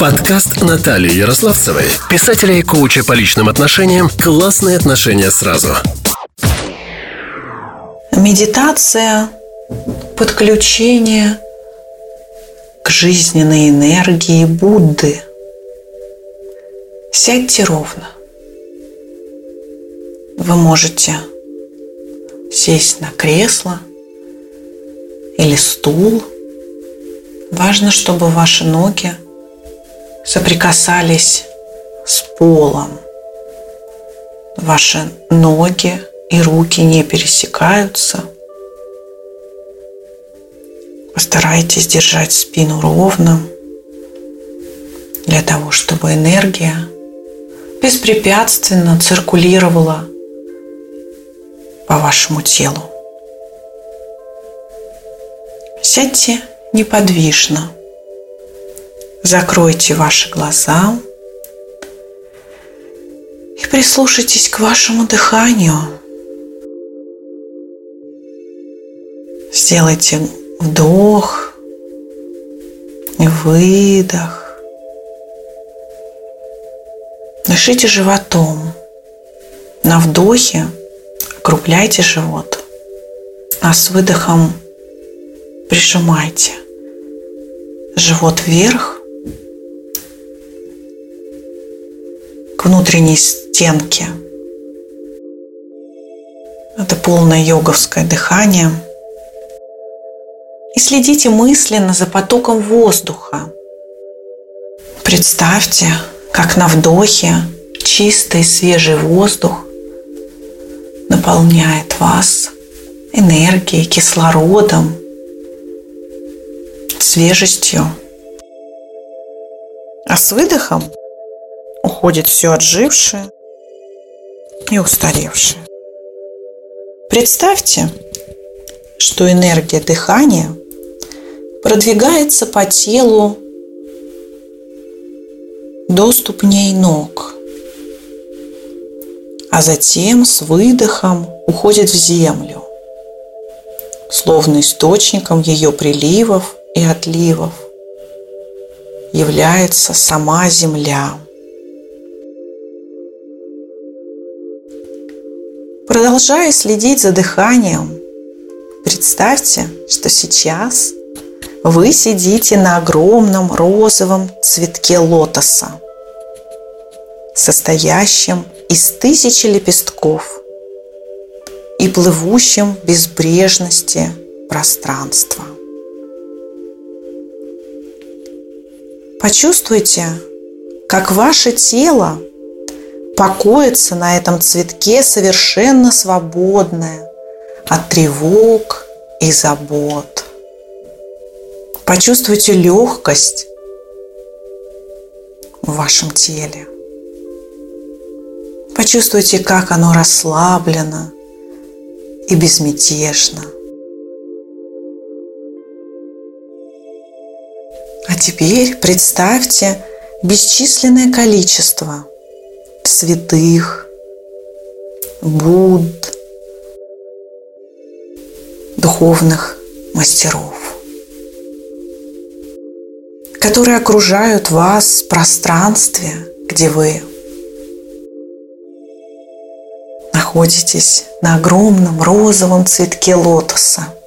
Подкаст Натальи Ярославцевой, писателя и коуча по личным отношениям «Классные отношения сразу». Медитация, подключение к жизненной энергии Будды. Сядьте ровно. Вы можете сесть на кресло или стул. Важно, чтобы ваши ноги соприкасались с полом. Ваши ноги и руки не пересекаются. Постарайтесь держать спину ровно для того, чтобы энергия беспрепятственно циркулировала по вашему телу. Сядьте неподвижно. Закройте ваши глаза и прислушайтесь к вашему дыханию. Сделайте вдох и выдох. Дышите животом. На вдохе округляйте живот, а с выдохом прижимайте живот вверх к внутренней стенке. Это полное йоговское дыхание. И следите мысленно за потоком воздуха. Представьте, как на вдохе чистый свежий воздух наполняет вас энергией, кислородом, свежестью. А с выдохом уходит все отжившее и устаревшее. Представьте, что энергия дыхания продвигается по телу до ступней ног, а затем с выдохом уходит в землю, словно источником ее приливов и отливов является сама Земля. Продолжая следить за дыханием, представьте, что сейчас вы сидите на огромном розовом цветке лотоса, состоящем из тысячи лепестков и плывущем безбрежности пространства. Почувствуйте, как ваше тело покоится на этом цветке совершенно свободное от тревог и забот. Почувствуйте легкость в вашем теле. Почувствуйте, как оно расслаблено и безмятежно – А теперь представьте бесчисленное количество святых, Будд, духовных мастеров, которые окружают вас в пространстве, где вы находитесь на огромном розовом цветке лотоса –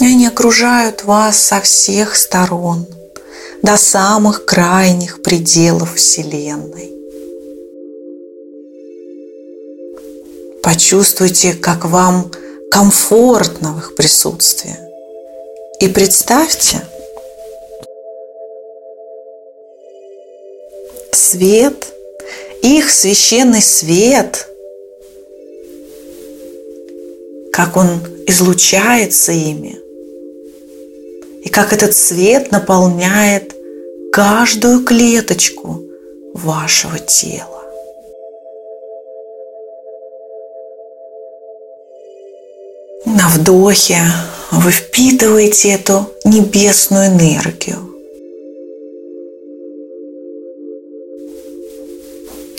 и они окружают вас со всех сторон, до самых крайних пределов Вселенной. Почувствуйте, как вам комфортно в их присутствии. И представьте, свет, их священный свет, как он излучается ими – и как этот свет наполняет каждую клеточку вашего тела. На вдохе вы впитываете эту небесную энергию.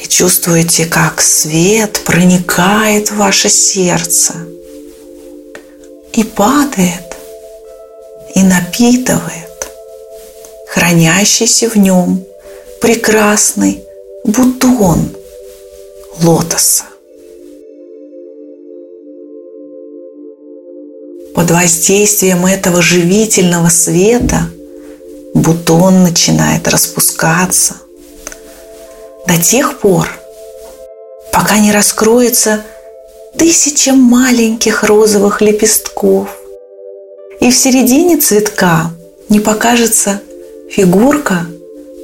И чувствуете, как свет проникает в ваше сердце и падает и напитывает хранящийся в нем прекрасный бутон лотоса. Под воздействием этого живительного света бутон начинает распускаться до тех пор, пока не раскроется тысяча маленьких розовых лепестков, и в середине цветка не покажется фигурка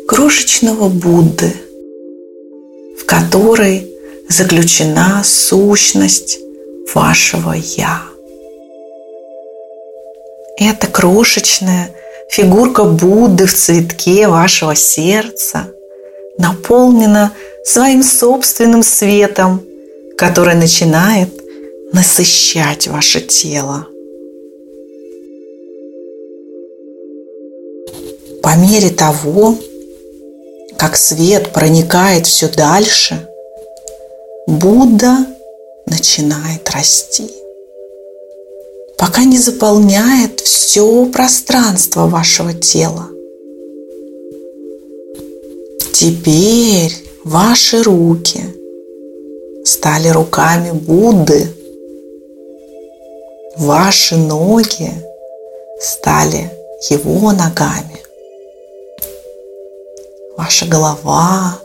крошечного Будды, в которой заключена сущность вашего «Я». Эта крошечная фигурка Будды в цветке вашего сердца наполнена своим собственным светом, который начинает насыщать ваше тело. По мере того, как свет проникает все дальше, Будда начинает расти пока не заполняет все пространство вашего тела. Теперь ваши руки стали руками Будды. Ваши ноги стали его ногами. Ваша голова,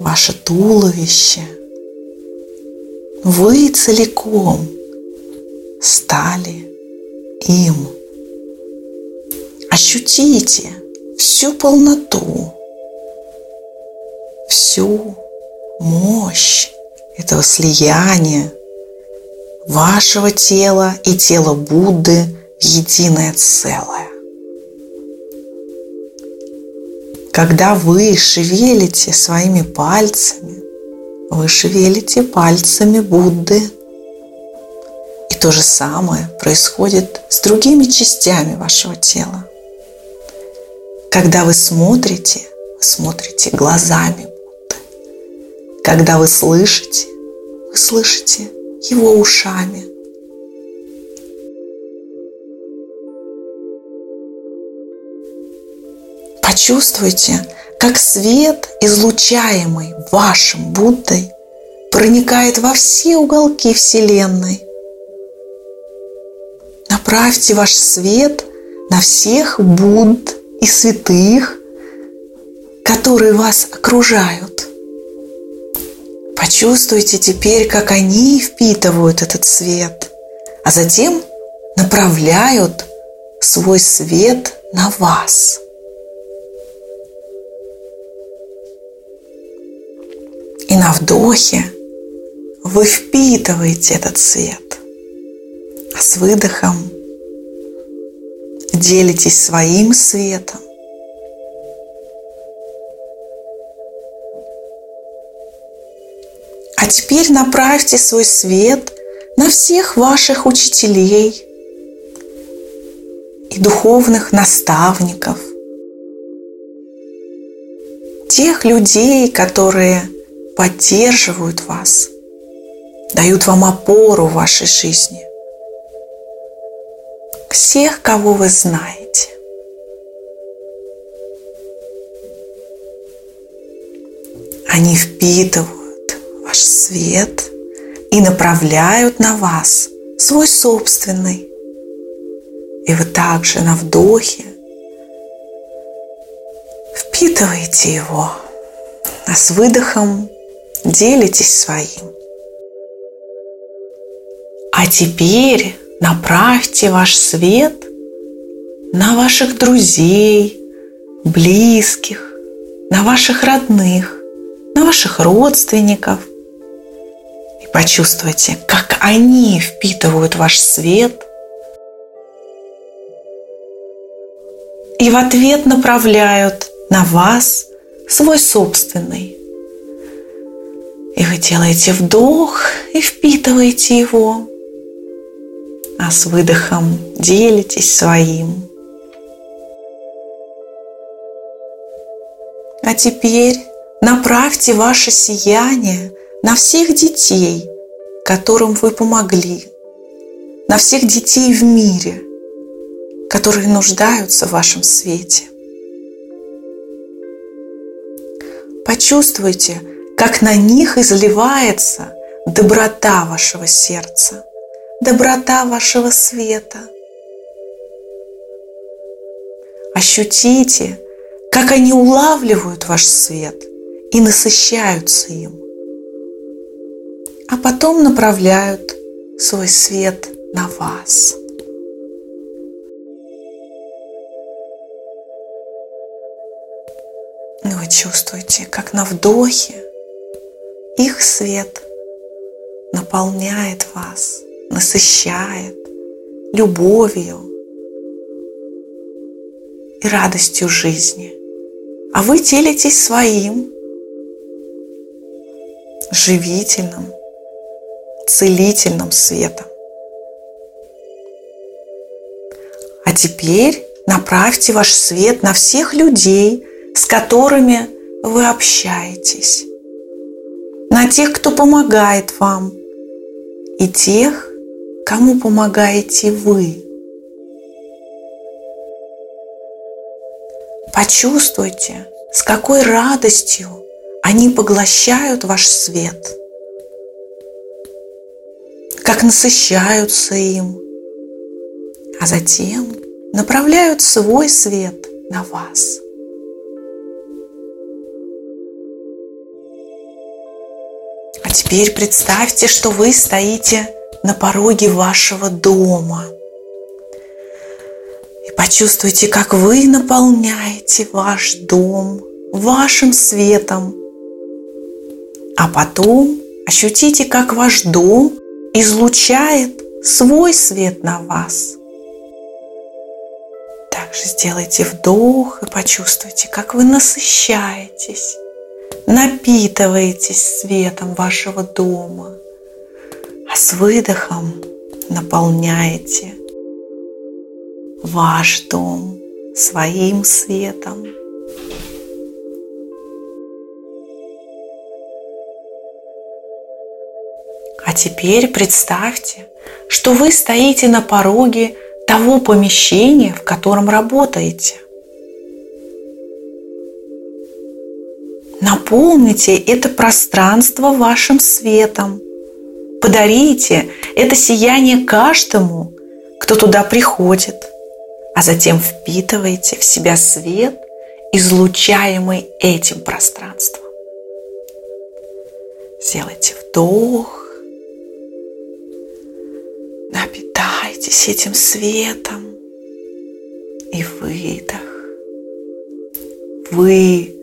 ваше туловище. Вы целиком – стали им. Ощутите всю полноту, всю мощь этого слияния вашего тела и тела Будды в единое целое. Когда вы шевелите своими пальцами, вы шевелите пальцами Будды – то же самое происходит с другими частями вашего тела. Когда вы смотрите, вы смотрите глазами Будды. Когда вы слышите, вы слышите его ушами. Почувствуйте, как свет, излучаемый вашим Буддой, проникает во все уголки Вселенной Направьте ваш свет на всех Будд и святых, которые вас окружают. Почувствуйте теперь, как они впитывают этот свет, а затем направляют свой свет на вас. На вдохе вы впитываете этот свет а с выдохом делитесь своим светом. А теперь направьте свой свет на всех ваших учителей и духовных наставников, тех людей, которые поддерживают вас, дают вам опору в вашей жизни всех, кого вы знаете. Они впитывают ваш свет и направляют на вас свой собственный. И вы также на вдохе впитываете его, а с выдохом делитесь своим. А теперь Направьте ваш свет на ваших друзей, близких, на ваших родных, на ваших родственников. И почувствуйте, как они впитывают ваш свет и в ответ направляют на вас свой собственный. И вы делаете вдох и впитываете его. А с выдохом делитесь своим. А теперь направьте ваше сияние на всех детей, которым вы помогли, на всех детей в мире, которые нуждаются в вашем свете. Почувствуйте, как на них изливается доброта вашего сердца, доброта вашего света. Ощутите, как они улавливают ваш свет и насыщаются им, а потом направляют свой свет на вас. Вы чувствуете, как на вдохе их свет наполняет вас, насыщает любовью и радостью жизни. А вы делитесь своим живительным, целительным светом. А теперь направьте ваш свет на всех людей, с которыми вы общаетесь, на тех, кто помогает вам, и тех, кому помогаете вы. Почувствуйте, с какой радостью они поглощают ваш свет, как насыщаются им, а затем направляют свой свет на вас. Теперь представьте, что вы стоите на пороге вашего дома. И почувствуйте, как вы наполняете ваш дом вашим светом. А потом ощутите, как ваш дом излучает свой свет на вас. Также сделайте вдох и почувствуйте, как вы насыщаетесь напитываетесь светом вашего дома, а с выдохом наполняете ваш дом своим светом. А теперь представьте, что вы стоите на пороге того помещения, в котором работаете. Наполните это пространство вашим светом. Подарите это сияние каждому, кто туда приходит, а затем впитывайте в себя свет, излучаемый этим пространством. Сделайте вдох, напитайтесь этим светом и выдох. Вы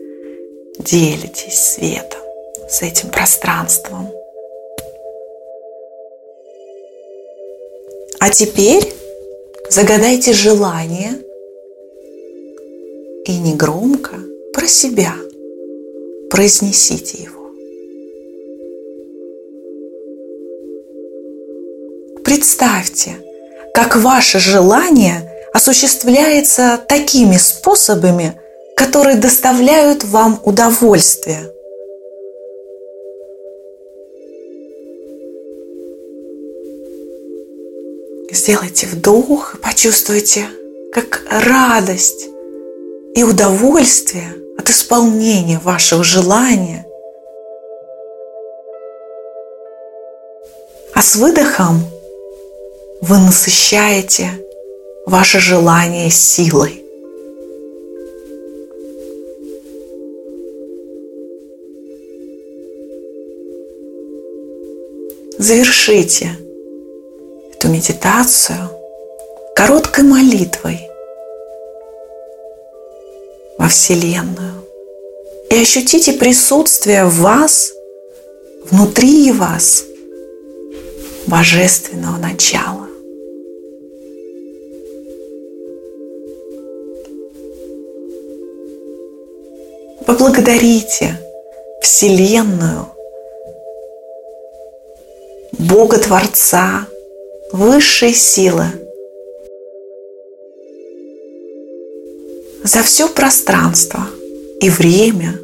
делитесь светом с этим пространством. А теперь загадайте желание и негромко про себя произнесите его. Представьте, как ваше желание осуществляется такими способами, которые доставляют вам удовольствие. Сделайте вдох и почувствуйте, как радость и удовольствие от исполнения вашего желания. А с выдохом вы насыщаете ваше желание силой. Завершите эту медитацию короткой молитвой во Вселенную и ощутите присутствие в вас, внутри вас, божественного начала. Поблагодарите Вселенную Бога Творца, высшей силы. За все пространство и время,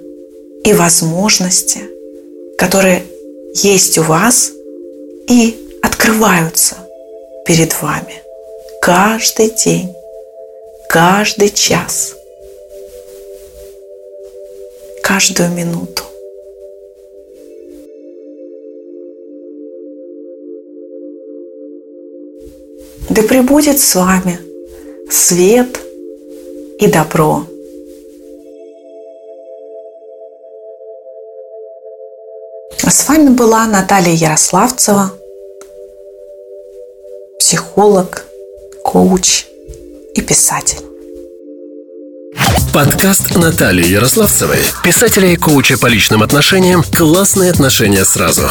и возможности, которые есть у вас и открываются перед вами каждый день, каждый час, каждую минуту. Да пребудет с вами свет и добро. С вами была Наталья Ярославцева, психолог, коуч и писатель. Подкаст Натальи Ярославцевой, писателя и коуча по личным отношениям «Классные отношения сразу».